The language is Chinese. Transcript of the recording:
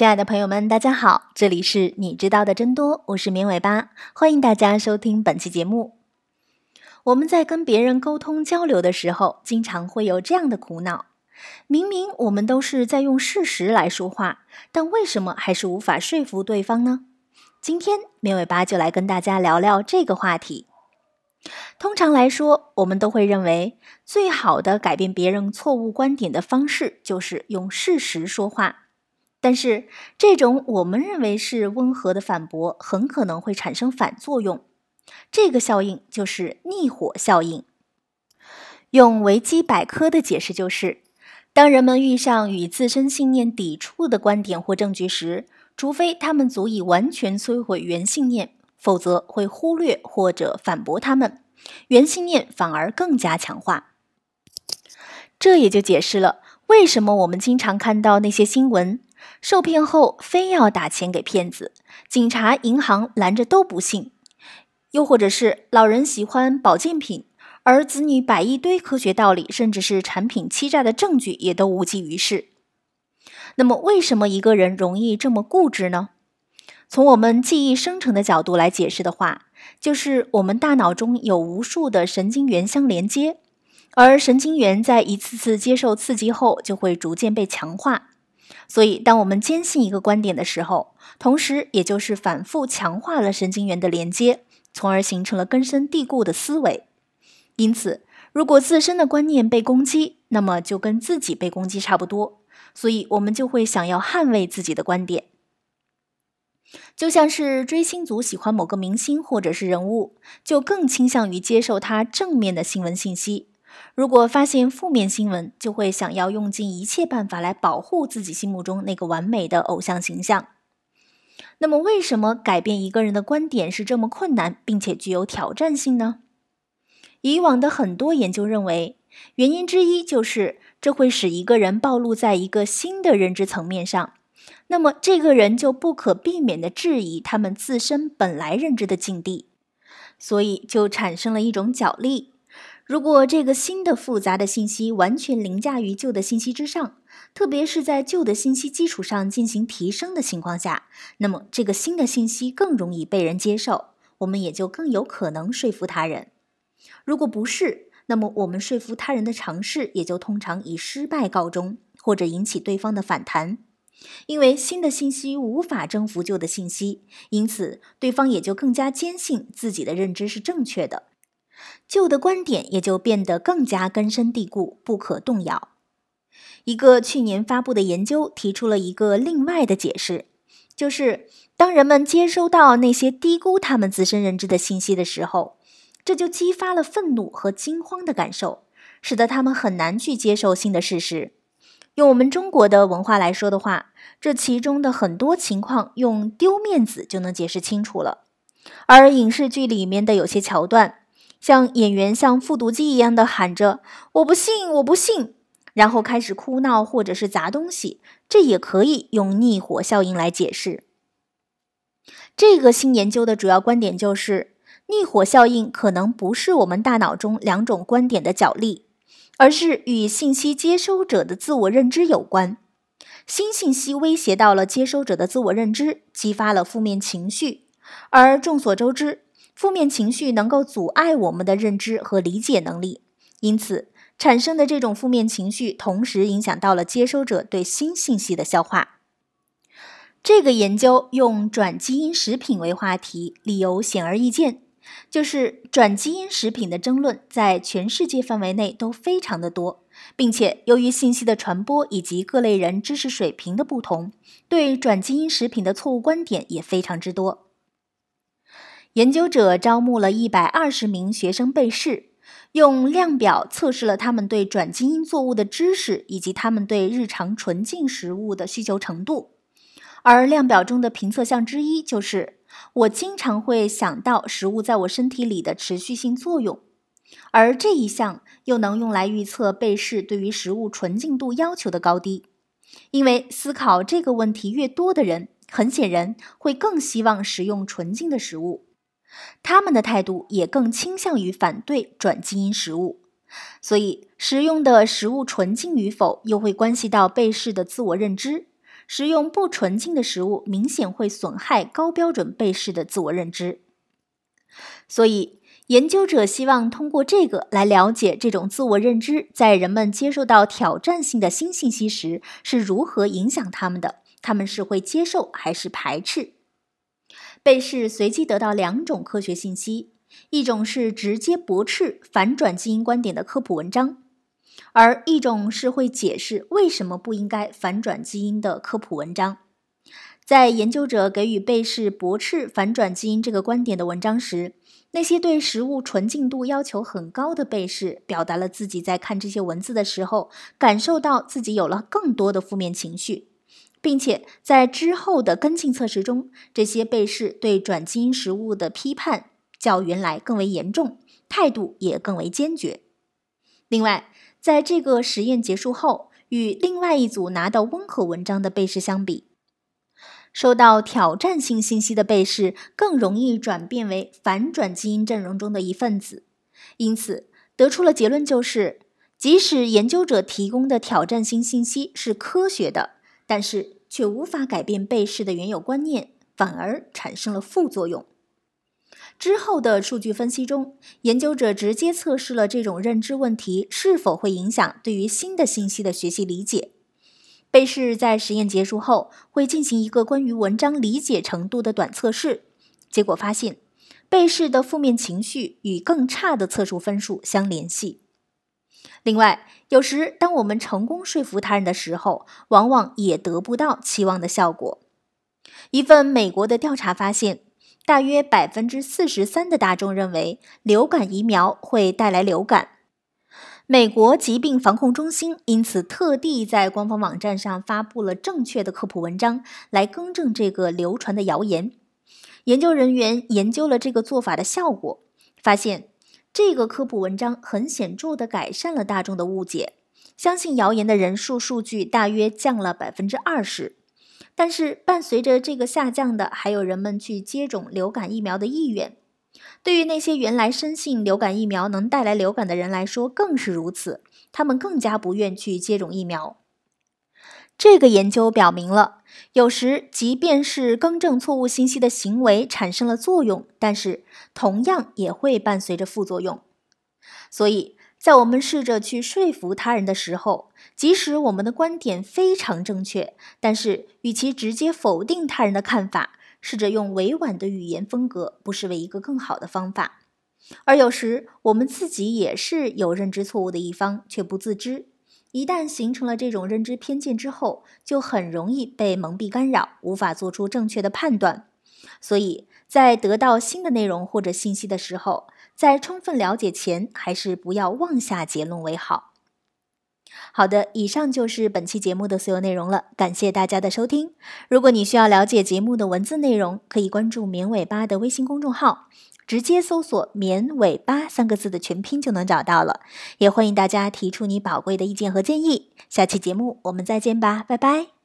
亲爱的朋友们，大家好，这里是你知道的真多，我是绵尾巴，欢迎大家收听本期节目。我们在跟别人沟通交流的时候，经常会有这样的苦恼：明明我们都是在用事实来说话，但为什么还是无法说服对方呢？今天绵尾巴就来跟大家聊聊这个话题。通常来说，我们都会认为最好的改变别人错误观点的方式就是用事实说话。但是，这种我们认为是温和的反驳，很可能会产生反作用。这个效应就是逆火效应。用维基百科的解释就是：当人们遇上与自身信念抵触的观点或证据时，除非他们足以完全摧毁原信念，否则会忽略或者反驳他们，原信念反而更加强化。这也就解释了为什么我们经常看到那些新闻。受骗后非要打钱给骗子，警察、银行拦着都不信；又或者是老人喜欢保健品，而子女摆一堆科学道理，甚至是产品欺诈的证据也都无济于事。那么，为什么一个人容易这么固执呢？从我们记忆生成的角度来解释的话，就是我们大脑中有无数的神经元相连接，而神经元在一次次接受刺激后，就会逐渐被强化。所以，当我们坚信一个观点的时候，同时也就是反复强化了神经元的连接，从而形成了根深蒂固的思维。因此，如果自身的观念被攻击，那么就跟自己被攻击差不多。所以，我们就会想要捍卫自己的观点。就像是追星族喜欢某个明星或者是人物，就更倾向于接受他正面的新闻信息。如果发现负面新闻，就会想要用尽一切办法来保护自己心目中那个完美的偶像形象。那么，为什么改变一个人的观点是这么困难，并且具有挑战性呢？以往的很多研究认为，原因之一就是这会使一个人暴露在一个新的认知层面上，那么这个人就不可避免地质疑他们自身本来认知的境地，所以就产生了一种角力。如果这个新的复杂的信息完全凌驾于旧的信息之上，特别是在旧的信息基础上进行提升的情况下，那么这个新的信息更容易被人接受，我们也就更有可能说服他人。如果不是，那么我们说服他人的尝试也就通常以失败告终，或者引起对方的反弹。因为新的信息无法征服旧的信息，因此对方也就更加坚信自己的认知是正确的。旧的观点也就变得更加根深蒂固，不可动摇。一个去年发布的研究提出了一个另外的解释，就是当人们接收到那些低估他们自身认知的信息的时候，这就激发了愤怒和惊慌的感受，使得他们很难去接受新的事实。用我们中国的文化来说的话，这其中的很多情况用丢面子就能解释清楚了。而影视剧里面的有些桥段。像演员像复读机一样的喊着“我不信，我不信”，然后开始哭闹或者是砸东西，这也可以用逆火效应来解释。这个新研究的主要观点就是，逆火效应可能不是我们大脑中两种观点的角力，而是与信息接收者的自我认知有关。新信息威胁到了接收者的自我认知，激发了负面情绪，而众所周知。负面情绪能够阻碍我们的认知和理解能力，因此产生的这种负面情绪，同时影响到了接收者对新信息的消化。这个研究用转基因食品为话题，理由显而易见，就是转基因食品的争论在全世界范围内都非常的多，并且由于信息的传播以及各类人知识水平的不同，对转基因食品的错误观点也非常之多。研究者招募了一百二十名学生被试，用量表测试了他们对转基因作物的知识以及他们对日常纯净食物的需求程度。而量表中的评测项之一就是，我经常会想到食物在我身体里的持续性作用。而这一项又能用来预测被试对于食物纯净度要求的高低，因为思考这个问题越多的人，很显然会更希望食用纯净的食物。他们的态度也更倾向于反对转基因食物，所以食用的食物纯净与否又会关系到被试的自我认知。食用不纯净的食物明显会损害高标准被试的自我认知。所以，研究者希望通过这个来了解这种自我认知在人们接受到挑战性的新信息时是如何影响他们的，他们是会接受还是排斥。被试随机得到两种科学信息，一种是直接驳斥反转基因观点的科普文章。而一种是会解释为什么不应该反转基因的科普文章。在研究者给予被试驳斥反转基因这个观点的文章时，那些对食物纯净度要求很高的被试表达了自己在看这些文字的时候，感受到自己有了更多的负面情绪，并且在之后的跟进测试中，这些被试对转基因食物的批判较原来更为严重，态度也更为坚决。另外，在这个实验结束后，与另外一组拿到温和文章的被试相比，收到挑战性信息的被试更容易转变为反转基因阵容中的一份子。因此，得出了结论就是，即使研究者提供的挑战性信息是科学的，但是却无法改变被试的原有观念，反而产生了副作用。之后的数据分析中，研究者直接测试了这种认知问题是否会影响对于新的信息的学习理解。被试在实验结束后会进行一个关于文章理解程度的短测试，结果发现，被试的负面情绪与更差的测速分数相联系。另外，有时当我们成功说服他人的时候，往往也得不到期望的效果。一份美国的调查发现。大约百分之四十三的大众认为流感疫苗会带来流感。美国疾病防控中心因此特地在官方网站上发布了正确的科普文章，来更正这个流传的谣言。研究人员研究了这个做法的效果，发现这个科普文章很显著地改善了大众的误解，相信谣言的人数数据大约降了百分之二十。但是，伴随着这个下降的，还有人们去接种流感疫苗的意愿。对于那些原来深信流感疫苗能带来流感的人来说，更是如此。他们更加不愿去接种疫苗。这个研究表明了，有时即便是更正错误信息的行为产生了作用，但是同样也会伴随着副作用。所以。在我们试着去说服他人的时候，即使我们的观点非常正确，但是与其直接否定他人的看法，试着用委婉的语言风格，不失为一个更好的方法。而有时我们自己也是有认知错误的一方，却不自知。一旦形成了这种认知偏见之后，就很容易被蒙蔽干扰，无法做出正确的判断。所以在得到新的内容或者信息的时候，在充分了解前，还是不要妄下结论为好。好的，以上就是本期节目的所有内容了，感谢大家的收听。如果你需要了解节目的文字内容，可以关注“绵尾巴”的微信公众号，直接搜索“绵尾巴”三个字的全拼就能找到了。也欢迎大家提出你宝贵的意见和建议。下期节目我们再见吧，拜拜。